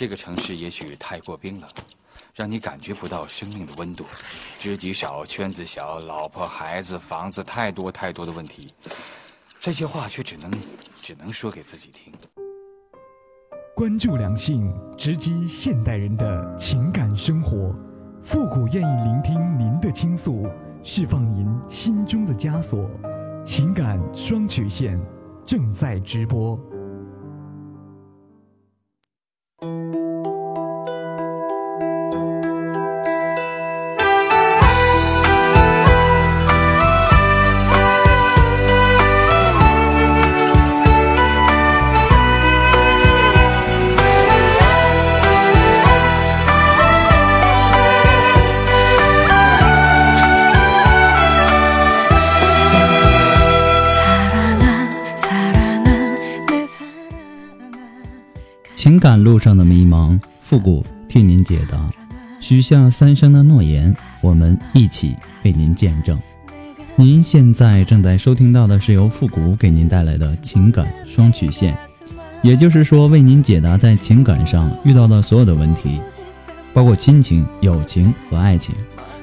这个城市也许太过冰冷，让你感觉不到生命的温度。知己少，圈子小，老婆孩子房子太多太多的问题，这些话却只能只能说给自己听。关注良性，直击现代人的情感生活。复古愿意聆听您的倾诉，释放您心中的枷锁。情感双曲线正在直播。情感路上的迷茫，复古替您解答。许下三生的诺言，我们一起为您见证。您现在正在收听到的是由复古给您带来的情感双曲线，也就是说，为您解答在情感上遇到的所有的问题，包括亲情、友情和爱情。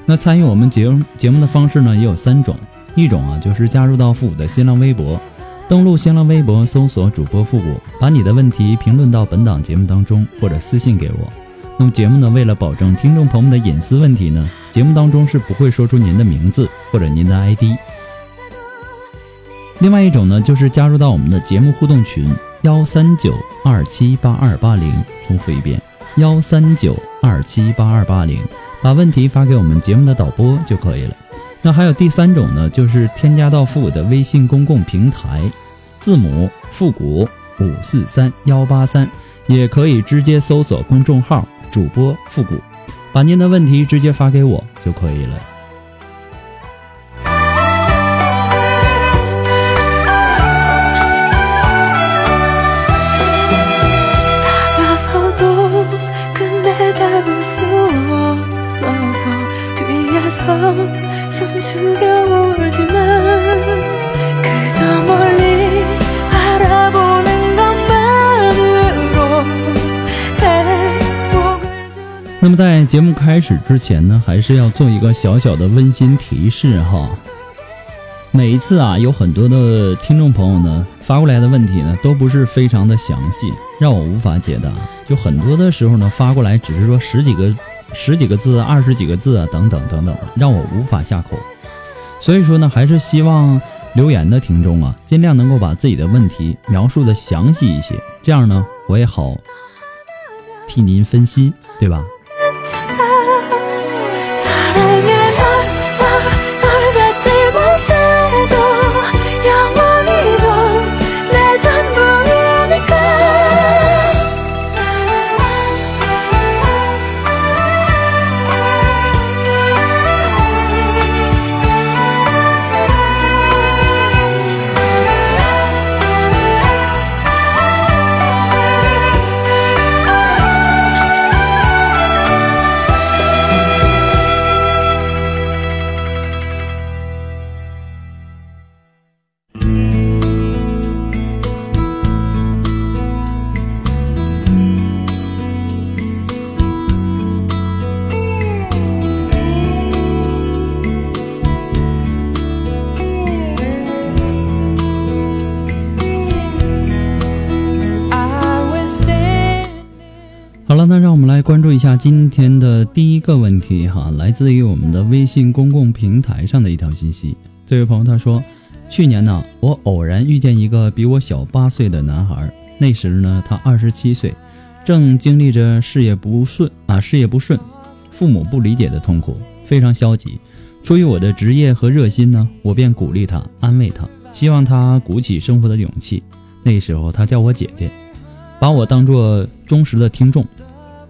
那参与我们节节目的方式呢，也有三种，一种啊，就是加入到复古的新浪微博。登录新浪微博，搜索主播复古，把你的问题评论到本档节目当中，或者私信给我。那么节目呢，为了保证听众朋友们的隐私问题呢，节目当中是不会说出您的名字或者您的 ID。另外一种呢，就是加入到我们的节目互动群幺三九二七八二八零，重复一遍幺三九二七八二八零，把问题发给我们节目的导播就可以了。那还有第三种呢，就是添加到复古的微信公共平台，字母复古五四三幺八三，也可以直接搜索公众号主播复古，把您的问题直接发给我就可以了。在节目开始之前呢，还是要做一个小小的温馨提示哈。每一次啊，有很多的听众朋友呢发过来的问题呢，都不是非常的详细，让我无法解答。就很多的时候呢，发过来只是说十几个、十几个字、二十几个字啊，等等等等，让我无法下口。所以说呢，还是希望留言的听众啊，尽量能够把自己的问题描述的详细一些，这样呢，我也好替您分析，对吧？好注一下今天的第一个问题哈，来自于我们的微信公共平台上的一条信息。这位朋友他说，去年呢，我偶然遇见一个比我小八岁的男孩，那时呢他二十七岁，正经历着事业不顺啊，事业不顺，父母不理解的痛苦，非常消极。出于我的职业和热心呢，我便鼓励他，安慰他，希望他鼓起生活的勇气。那时候他叫我姐姐。把我当做忠实的听众，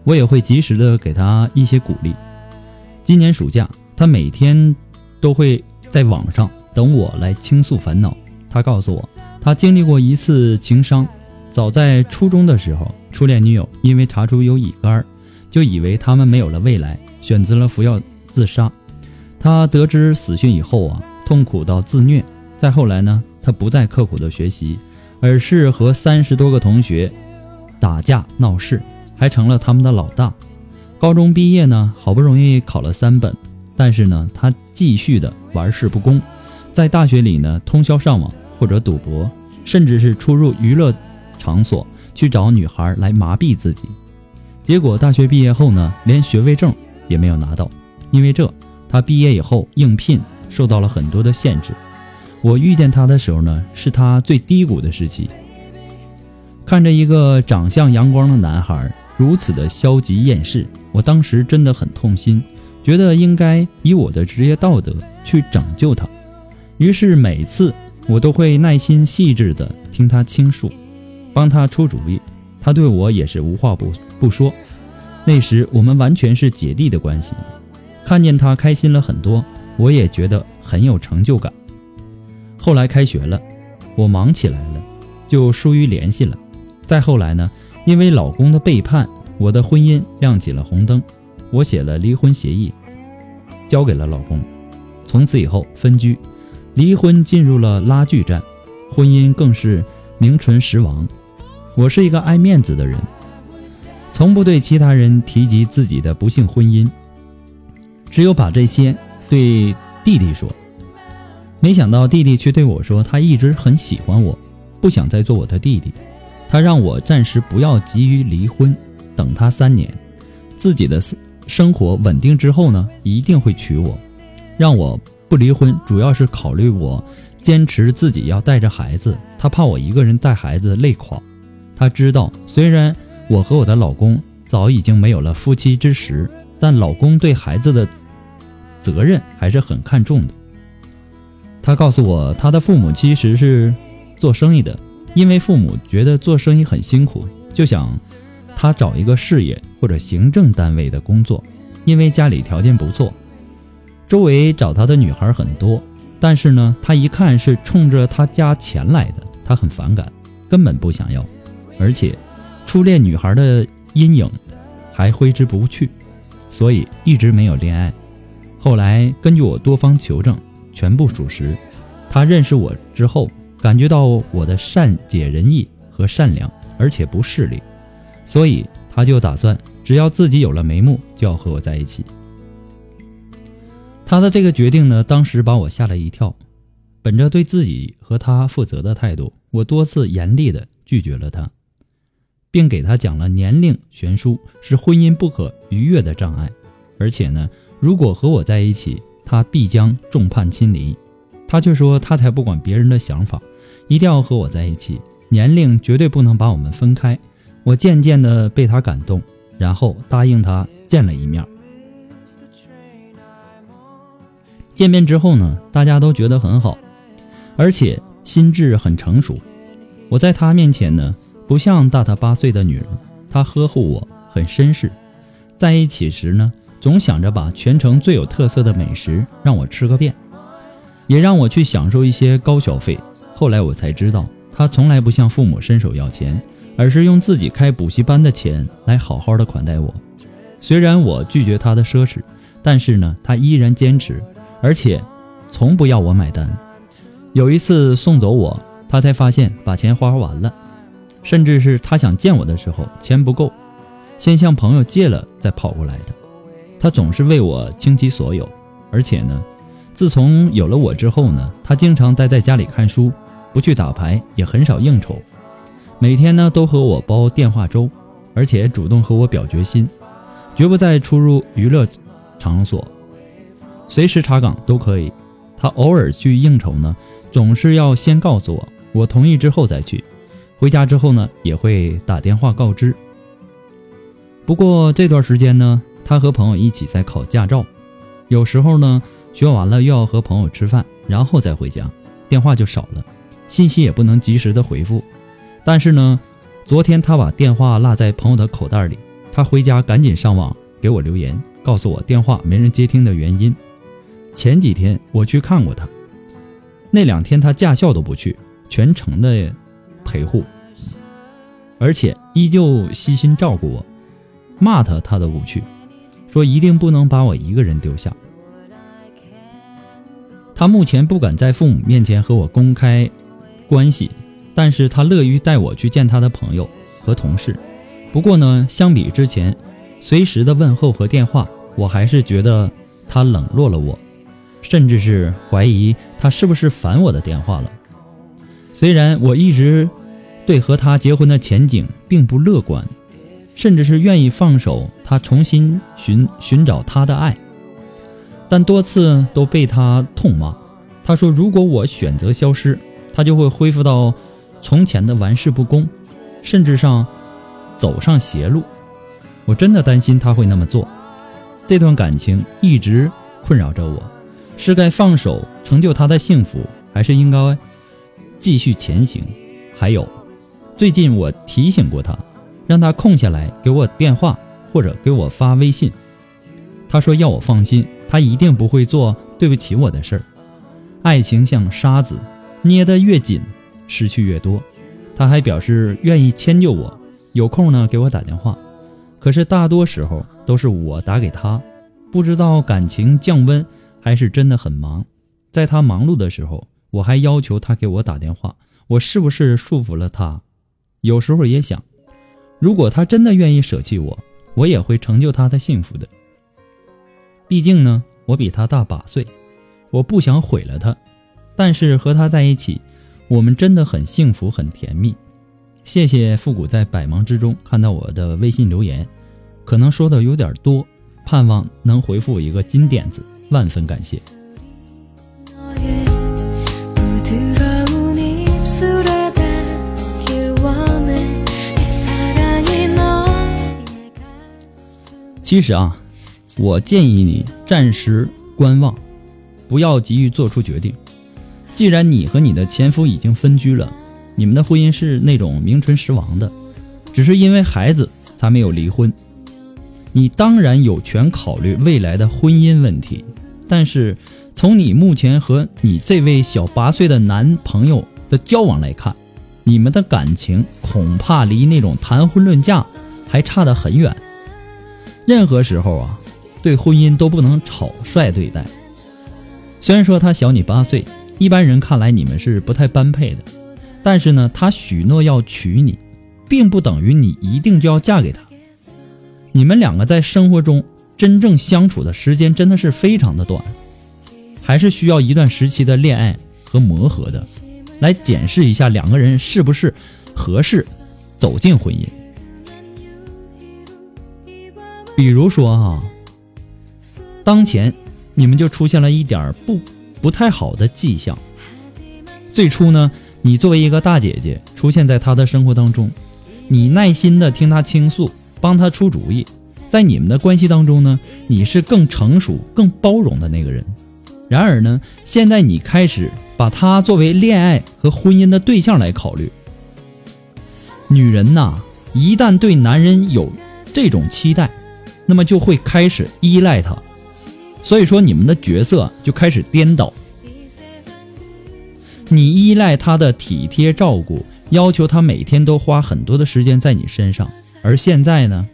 我也会及时的给他一些鼓励。今年暑假，他每天都会在网上等我来倾诉烦恼。他告诉我，他经历过一次情伤。早在初中的时候，初恋女友因为查出有乙肝，就以为他们没有了未来，选择了服药自杀。他得知死讯以后啊，痛苦到自虐。再后来呢，他不再刻苦的学习，而是和三十多个同学。打架闹事，还成了他们的老大。高中毕业呢，好不容易考了三本，但是呢，他继续的玩世不恭，在大学里呢通宵上网或者赌博，甚至是出入娱乐场所去找女孩来麻痹自己。结果大学毕业后呢，连学位证也没有拿到，因为这，他毕业以后应聘受到了很多的限制。我遇见他的时候呢，是他最低谷的时期。看着一个长相阳光的男孩如此的消极厌世，我当时真的很痛心，觉得应该以我的职业道德去拯救他。于是每次我都会耐心细致的听他倾诉，帮他出主意。他对我也是无话不不说。那时我们完全是姐弟的关系，看见他开心了很多，我也觉得很有成就感。后来开学了，我忙起来了，就疏于联系了。再后来呢，因为老公的背叛，我的婚姻亮起了红灯，我写了离婚协议，交给了老公。从此以后分居，离婚进入了拉锯战，婚姻更是名存实亡。我是一个爱面子的人，从不对其他人提及自己的不幸婚姻，只有把这些对弟弟说。没想到弟弟却对我说，他一直很喜欢我，不想再做我的弟弟。他让我暂时不要急于离婚，等他三年，自己的生活稳定之后呢，一定会娶我。让我不离婚，主要是考虑我坚持自己要带着孩子，他怕我一个人带孩子累垮。他知道，虽然我和我的老公早已经没有了夫妻之实，但老公对孩子的责任还是很看重的。他告诉我，他的父母其实是做生意的，因为父母觉得做生意很辛苦，就想他找一个事业或者行政单位的工作。因为家里条件不错，周围找他的女孩很多，但是呢，他一看是冲着他家钱来的，他很反感，根本不想要。而且，初恋女孩的阴影还挥之不去，所以一直没有恋爱。后来根据我多方求证。全部属实。他认识我之后，感觉到我的善解人意和善良，而且不势利，所以他就打算，只要自己有了眉目，就要和我在一起。他的这个决定呢，当时把我吓了一跳。本着对自己和他负责的态度，我多次严厉地拒绝了他，并给他讲了年龄悬殊是婚姻不可逾越的障碍，而且呢，如果和我在一起。他必将众叛亲离，他却说他才不管别人的想法，一定要和我在一起，年龄绝对不能把我们分开。我渐渐的被他感动，然后答应他见了一面。见面之后呢，大家都觉得很好，而且心智很成熟。我在他面前呢，不像大他八岁的女人，他呵护我，很绅士。在一起时呢。总想着把全城最有特色的美食让我吃个遍，也让我去享受一些高消费。后来我才知道，他从来不向父母伸手要钱，而是用自己开补习班的钱来好好的款待我。虽然我拒绝他的奢侈，但是呢，他依然坚持，而且从不要我买单。有一次送走我，他才发现把钱花完了，甚至是他想见我的时候钱不够，先向朋友借了再跑过来的。他总是为我倾其所有，而且呢，自从有了我之后呢，他经常待在家里看书，不去打牌，也很少应酬，每天呢都和我煲电话粥，而且主动和我表决心，绝不再出入娱乐场所，随时查岗都可以。他偶尔去应酬呢，总是要先告诉我，我同意之后再去。回家之后呢，也会打电话告知。不过这段时间呢。他和朋友一起在考驾照，有时候呢学完了又要和朋友吃饭，然后再回家，电话就少了，信息也不能及时的回复。但是呢，昨天他把电话落在朋友的口袋里，他回家赶紧上网给我留言，告诉我电话没人接听的原因。前几天我去看过他，那两天他驾校都不去，全程的陪护，而且依旧悉心照顾我，骂他他都不去。说一定不能把我一个人丢下。他目前不敢在父母面前和我公开关系，但是他乐于带我去见他的朋友和同事。不过呢，相比之前随时的问候和电话，我还是觉得他冷落了我，甚至是怀疑他是不是烦我的电话了。虽然我一直对和他结婚的前景并不乐观，甚至是愿意放手他重新寻寻找他的爱，但多次都被他痛骂。他说：“如果我选择消失，他就会恢复到从前的玩世不恭，甚至上走上邪路。”我真的担心他会那么做。这段感情一直困扰着我，是该放手成就他的幸福，还是应该继续前行？还有，最近我提醒过他，让他空下来给我电话或者给我发微信。他说要我放心，他一定不会做对不起我的事儿。爱情像沙子，捏得越紧，失去越多。他还表示愿意迁就我，有空呢给我打电话。可是大多时候都是我打给他，不知道感情降温还是真的很忙。在他忙碌的时候，我还要求他给我打电话，我是不是束缚了他？有时候也想，如果他真的愿意舍弃我，我也会成就他的幸福的。毕竟呢，我比他大八岁，我不想毁了他。但是和他在一起，我们真的很幸福，很甜蜜。谢谢复古在百忙之中看到我的微信留言，可能说的有点多，盼望能回复一个金点子，万分感谢。其实啊，我建议你暂时观望，不要急于做出决定。既然你和你的前夫已经分居了。你们的婚姻是那种名存实亡的，只是因为孩子才没有离婚。你当然有权考虑未来的婚姻问题，但是从你目前和你这位小八岁的男朋友的交往来看，你们的感情恐怕离那种谈婚论嫁还差得很远。任何时候啊，对婚姻都不能草率对待。虽然说他小你八岁，一般人看来你们是不太般配的。但是呢，他许诺要娶你，并不等于你一定就要嫁给他。你们两个在生活中真正相处的时间真的是非常的短，还是需要一段时期的恋爱和磨合的，来检视一下两个人是不是合适走进婚姻。比如说哈，当前你们就出现了一点不不太好的迹象。最初呢。你作为一个大姐姐出现在他的生活当中，你耐心的听他倾诉，帮他出主意，在你们的关系当中呢，你是更成熟、更包容的那个人。然而呢，现在你开始把他作为恋爱和婚姻的对象来考虑。女人呐，一旦对男人有这种期待，那么就会开始依赖他，所以说你们的角色就开始颠倒。你依赖他的体贴照顾，要求他每天都花很多的时间在你身上，而现在呢，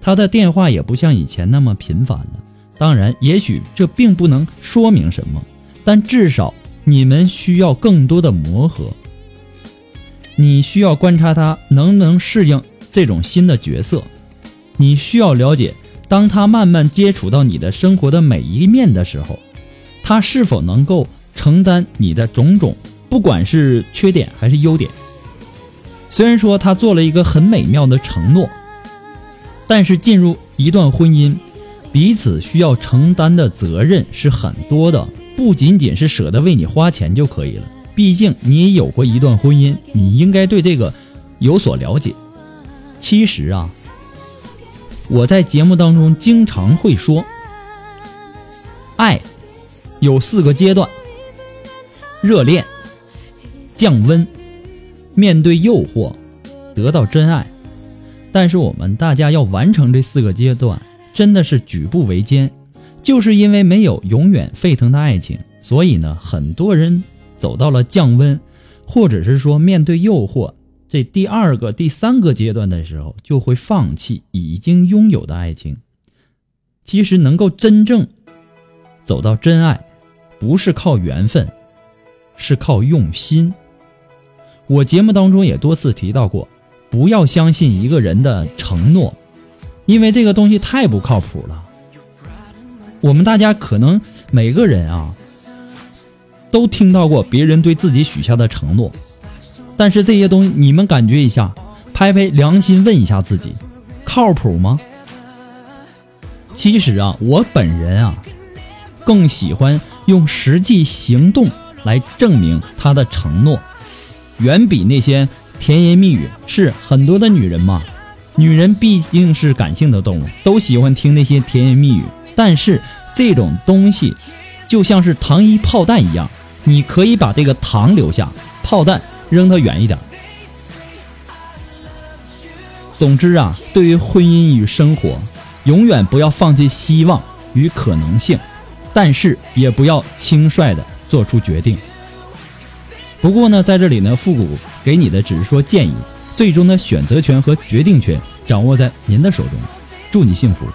他的电话也不像以前那么频繁了。当然，也许这并不能说明什么，但至少你们需要更多的磨合。你需要观察他能不能适应这种新的角色，你需要了解，当他慢慢接触到你的生活的每一面的时候，他是否能够。承担你的种种，不管是缺点还是优点。虽然说他做了一个很美妙的承诺，但是进入一段婚姻，彼此需要承担的责任是很多的，不仅仅是舍得为你花钱就可以了。毕竟你也有过一段婚姻，你应该对这个有所了解。其实啊，我在节目当中经常会说，爱有四个阶段。热恋、降温、面对诱惑、得到真爱，但是我们大家要完成这四个阶段，真的是举步维艰。就是因为没有永远沸腾的爱情，所以呢，很多人走到了降温，或者是说面对诱惑这第二个、第三个阶段的时候，就会放弃已经拥有的爱情。其实能够真正走到真爱，不是靠缘分。是靠用心。我节目当中也多次提到过，不要相信一个人的承诺，因为这个东西太不靠谱了。我们大家可能每个人啊，都听到过别人对自己许下的承诺，但是这些东西你们感觉一下，拍拍良心问一下自己，靠谱吗？其实啊，我本人啊，更喜欢用实际行动来证明他的承诺，远比那些甜言蜜语。是很多的女人嘛，女人毕竟是感性的动物，都喜欢听那些甜言蜜语。但是这种东西，就像是糖衣炮弹一样，你可以把这个糖留下，炮弹扔得远一点。总之啊，对于婚姻与生活。永远不要放弃希望与可能性，但是也不要轻率的做出决定。不过呢，在这里呢，复古给你的只是说建议，最终的选择权和决定权掌握在您的手中。祝你幸福。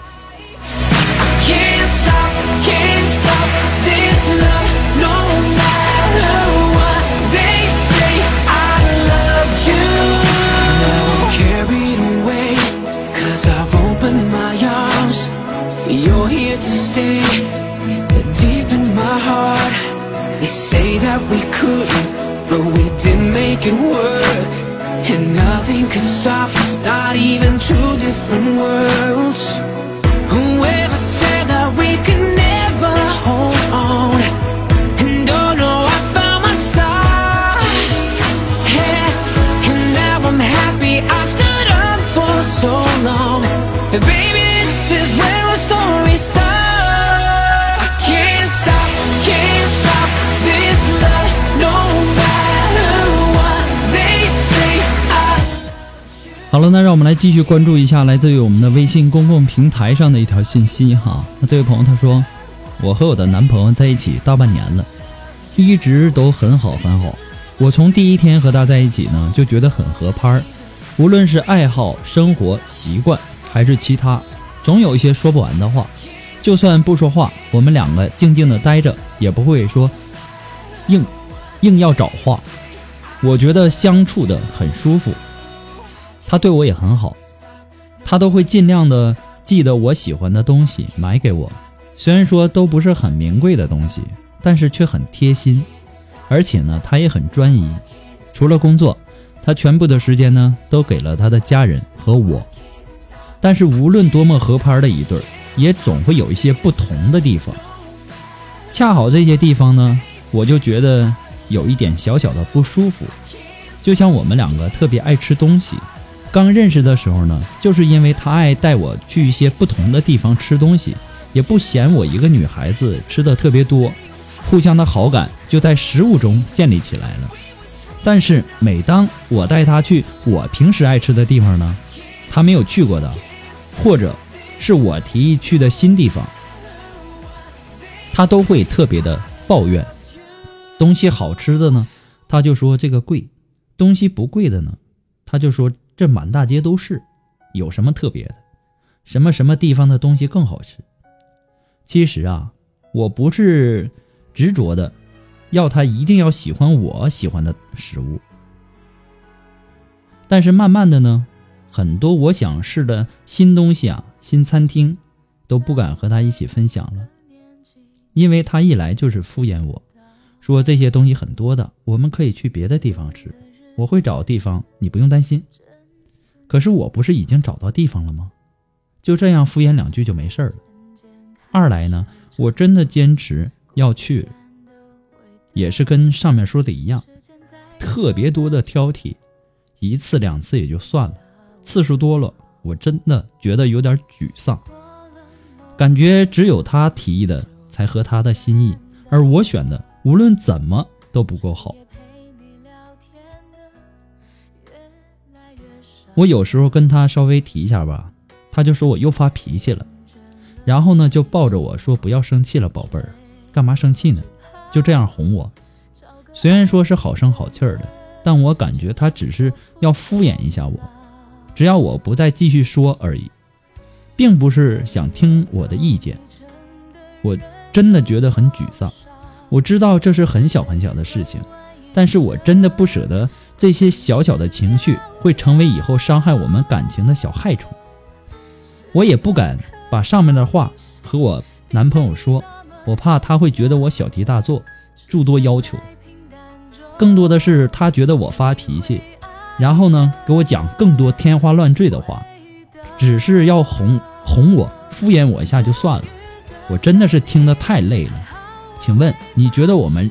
different world. 好了，那让我们来继续关注一下来自于我们的微信公共平台上的一条信息哈。那这位朋友他说，我和我的男朋友在一起大半年了，一直都很好很好。我从第一天和他在一起呢，就觉得很合拍儿，无论是爱好、生活习惯还是其他，总有一些说不完的话。就算不说话，我们两个静静的待着，也不会说硬硬要找话。我觉得相处的很舒服。他对我也很好，他都会尽量的记得我喜欢的东西买给我，虽然说都不是很名贵的东西，但是却很贴心。而且呢，他也很专一，除了工作，他全部的时间呢都给了他的家人和我。但是无论多么合拍的一对，也总会有一些不同的地方。恰好这些地方呢，我就觉得有一点小小的不舒服。就像我们两个特别爱吃东西，刚认识的时候呢，就是因为他爱带我去一些不同的地方吃东西，也不嫌我一个女孩子吃的特别多，互相的好感就在食物中建立起来了。但是每当我带他去我平时爱吃的地方呢，他没有去过的，或者是我提议去的新地方，他都会特别的抱怨。东西好吃的呢，他就说这个贵；东西不贵的呢，他就说这满大街都是，有什么特别的？什么什么地方的东西更好吃？其实啊，我不是执着的要他一定要喜欢我喜欢的食物，但是慢慢的呢，很多我想试的新东西啊，新餐厅都不敢和他一起分享了，因为他一来就是敷衍我，说这些东西很多的，我们可以去别的地方吃，我会找地方，你不用担心。可是我不是已经找到地方了吗？就这样敷衍两句就没事了。二来呢，我真的坚持要去，也是跟上面说的一样，特别多的挑剔，一次两次也就算了，次数多了，我真的觉得有点沮丧。感觉只有他提议的才合他的心意，而我选的无论怎么都不够好。我有时候跟他稍微提一下吧，他就说我又发脾气了，然后呢就抱着我说不要生气了，宝贝儿，干嘛生气呢？就这样哄我。虽然说是好声好气儿的，但我感觉他只是要敷衍一下我，只要我不再继续说而已，并不是想听我的意见。我真的觉得很沮丧。我知道这是很小很小的事情，但是我真的不舍得这些小小的情绪会成为以后伤害我们感情的小害虫。我也不敢把上面的话和我男朋友说，我怕他会觉得我小题大做，诸多要求。更多的是他觉得我发脾气，然后呢给我讲更多天花乱坠的话，只是要哄哄我、敷衍我一下就算了。我真的是听得太累了。请问你觉得我们？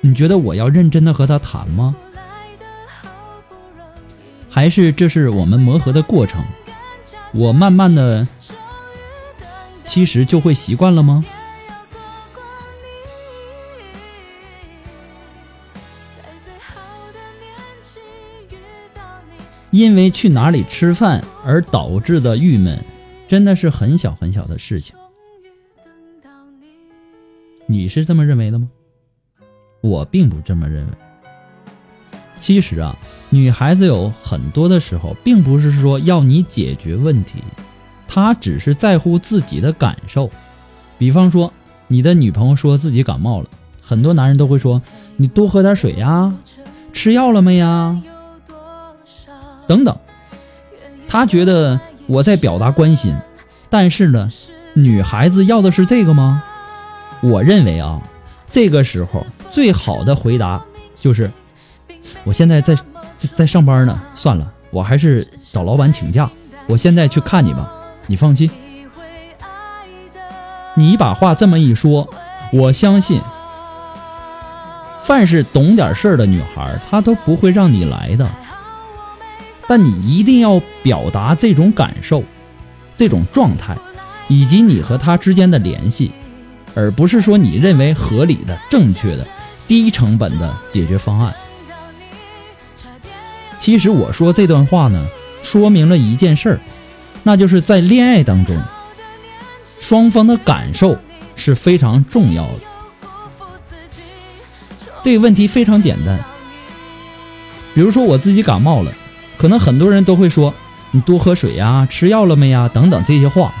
你觉得我要认真的和他谈吗？还是这是我们磨合的过程？我慢慢的，其实就会习惯了吗？因为去哪里吃饭而导致的郁闷，真的是很小很小的事情。你是这么认为的吗？我并不这么认为。其实啊，女孩子有很多的时候，并不是说要你解决问题，她只是在乎自己的感受。比方说，你的女朋友说自己感冒了，很多男人都会说：“你多喝点水呀，吃药了没呀？”等等。他觉得我在表达关心，但是呢，女孩子要的是这个吗？我认为啊，这个时候最好的回答就是。我现在在在上班呢，算了，我还是找老板请假。我现在去看你吧，你放心。你把话这么一说，我相信，凡是懂点事儿的女孩，她都不会让你来的。但你一定要表达这种感受、这种状态，以及你和她之间的联系，而不是说你认为合理的、正确的、低成本的解决方案。其实我说这段话呢，说明了一件事儿，那就是在恋爱当中，双方的感受是非常重要的。这个问题非常简单，比如说我自己感冒了，可能很多人都会说你多喝水呀，吃药了没呀，等等这些话，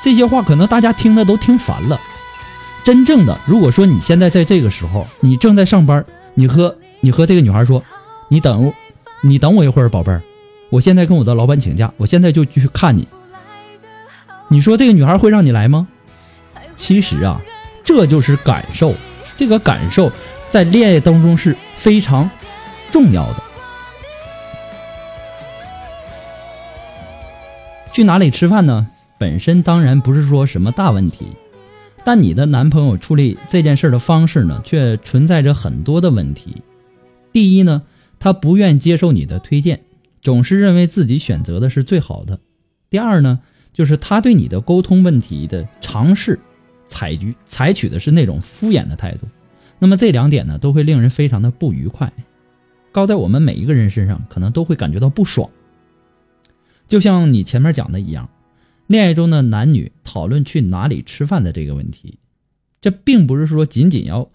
这些话可能大家听的都听烦了。真正的，如果说你现在在这个时候，你正在上班，你和你和这个女孩说，你等。你等我一会儿，宝贝儿，我现在跟我的老板请假，我现在就去看你。你说这个女孩会让你来吗？其实啊，这就是感受，这个感受在恋爱当中是非常重要的。去哪里吃饭呢？本身当然不是说什么大问题，但你的男朋友处理这件事的方式呢，却存在着很多的问题。第一呢。他不愿接受你的推荐，总是认为自己选择的是最好的。第二呢，就是他对你的沟通问题的尝试，采取采取的是那种敷衍的态度。那么这两点呢，都会令人非常的不愉快，高在我们每一个人身上，可能都会感觉到不爽。就像你前面讲的一样，恋爱中的男女讨论去哪里吃饭的这个问题，这并不是说仅仅要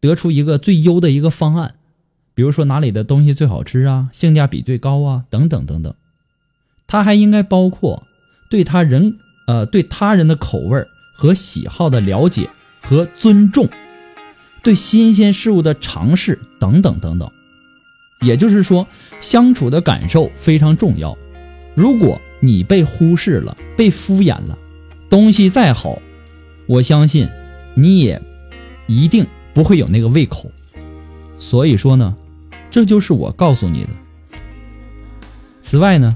得出一个最优的一个方案。比如说哪里的东西最好吃啊，性价比最高啊，等等等等，他还应该包括对他人呃对他人的口味和喜好的了解和尊重，对新鲜事物的尝试等等等等。也就是说，相处的感受非常重要。如果你被忽视了，被敷衍了，东西再好，我相信你也一定不会有那个胃口。所以说呢。这就是我告诉你的。此外呢，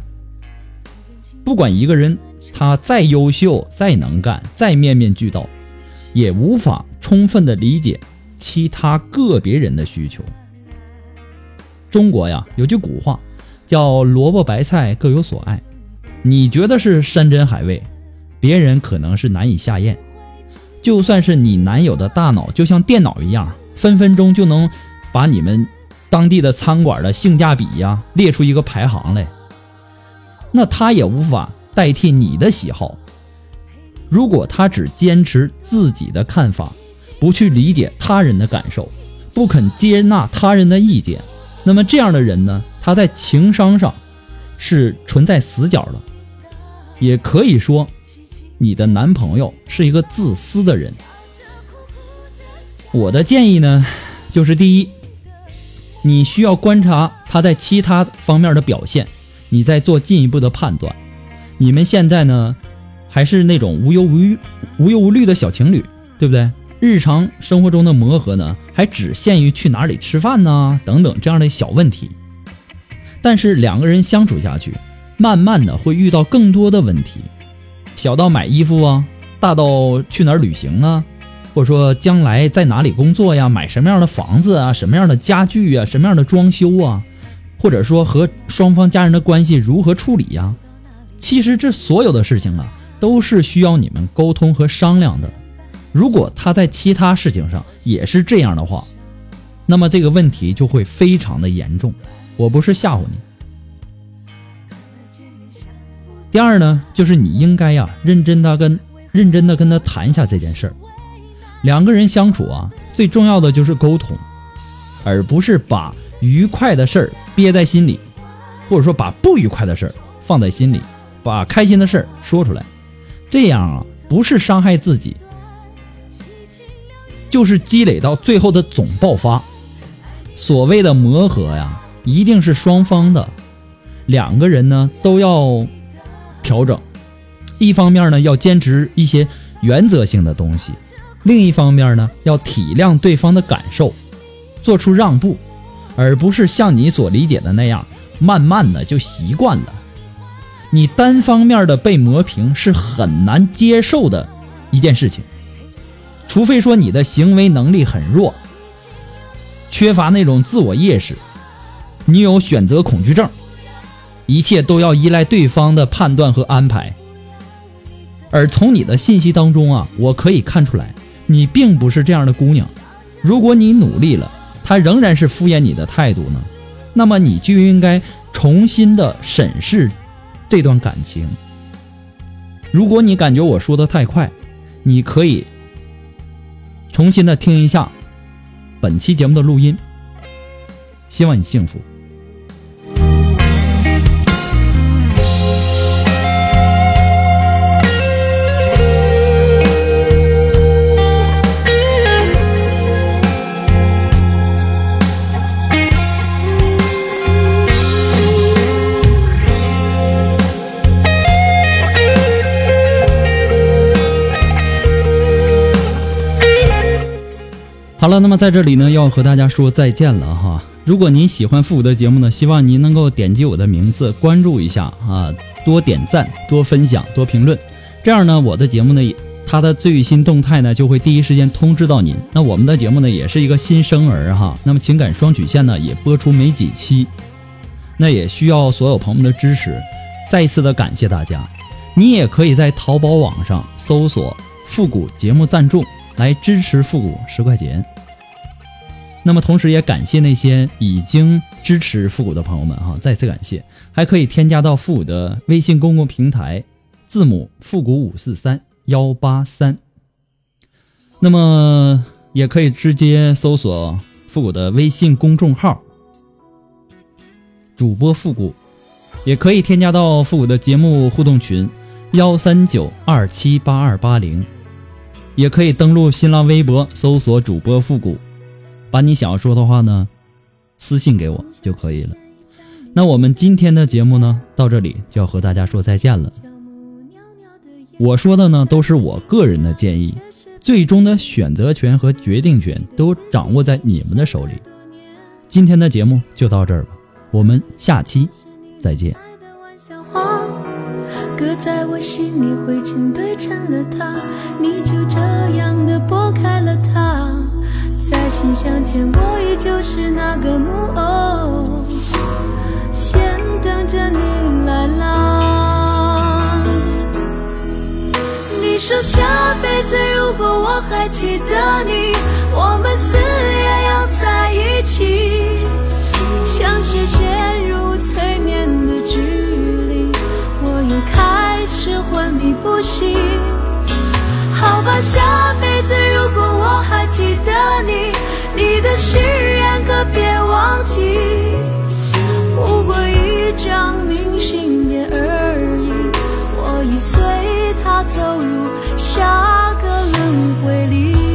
不管一个人他再优秀、再能干、再面面俱到，也无法充分的理解其他个别人的需求。中国呀有句古话，叫“萝卜白菜各有所爱”。你觉得是山珍海味，别人可能是难以下咽。就算是你男友的大脑就像电脑一样，分分钟就能把你们。当地的餐馆的性价比呀，列出一个排行来，那他也无法代替你的喜好。如果他只坚持自己的看法，不去理解他人的感受，不肯接纳他人的意见，那么这样的人呢，他在情商上是存在死角的。也可以说，你的男朋友是一个自私的人。我的建议呢，就是第一。你需要观察他在其他方面的表现，你再做进一步的判断。你们现在呢，还是那种无忧无虑、无忧无虑的小情侣，对不对？日常生活中的磨合呢，还只限于去哪里吃饭呢，等等这样的小问题。但是两个人相处下去，慢慢的会遇到更多的问题，小到买衣服啊，大到去哪儿旅行啊。或者说将来在哪里工作呀？买什么样的房子啊？什么样的家具啊？什么样的装修啊？或者说和双方家人的关系如何处理呀？其实这所有的事情啊，都是需要你们沟通和商量的。如果他在其他事情上也是这样的话，那么这个问题就会非常的严重。我不是吓唬你。第二呢，就是你应该呀，认真的跟认真的跟他谈一下这件事儿。两个人相处啊，最重要的就是沟通，而不是把愉快的事儿憋在心里，或者说把不愉快的事儿放在心里，把开心的事儿说出来，这样啊，不是伤害自己，就是积累到最后的总爆发。所谓的磨合呀，一定是双方的，两个人呢都要调整，一方面呢要坚持一些原则性的东西。另一方面呢，要体谅对方的感受，做出让步，而不是像你所理解的那样，慢慢的就习惯了。你单方面的被磨平是很难接受的一件事情，除非说你的行为能力很弱，缺乏那种自我意识，你有选择恐惧症，一切都要依赖对方的判断和安排。而从你的信息当中啊，我可以看出来。你并不是这样的姑娘，如果你努力了，他仍然是敷衍你的态度呢，那么你就应该重新的审视这段感情。如果你感觉我说的太快，你可以重新的听一下本期节目的录音。希望你幸福。好了，那么在这里呢，要和大家说再见了哈。如果您喜欢复古的节目呢，希望您能够点击我的名字关注一下啊，多点赞、多分享、多评论，这样呢，我的节目呢，它的最新动态呢，就会第一时间通知到您。那我们的节目呢，也是一个新生儿哈，那么情感双曲线呢，也播出没几期，那也需要所有朋友们的支持，再一次的感谢大家。你也可以在淘宝网上搜索“复古节目赞助”来支持复古十块钱。那么，同时也感谢那些已经支持复古的朋友们哈，再次感谢。还可以添加到复古的微信公共平台，字母复古五四三幺八三。那么，也可以直接搜索复古的微信公众号，主播复古，也可以添加到复古的节目互动群幺三九二七八二八零，也可以登录新浪微博搜索主播复古。把你想要说的话呢，私信给我就可以了。那我们今天的节目呢，到这里就要和大家说再见了。我说的呢，都是我个人的建议，最终的选择权和决定权都掌握在你们的手里。今天的节目就到这儿吧，我们下期再见。搁在我心里灰尘堆成了塔，你就这样的拨开了它。在信箱前，我依旧是那个木偶，先等着你来啦。你说下辈子如果我还记得你，我们死也要在一起。像是陷入催眠的指令，我又开始昏迷不醒。怕下辈子如果我还记得你你的誓言可别忘记。不过一张明信片而已我已随它走入下个轮回里。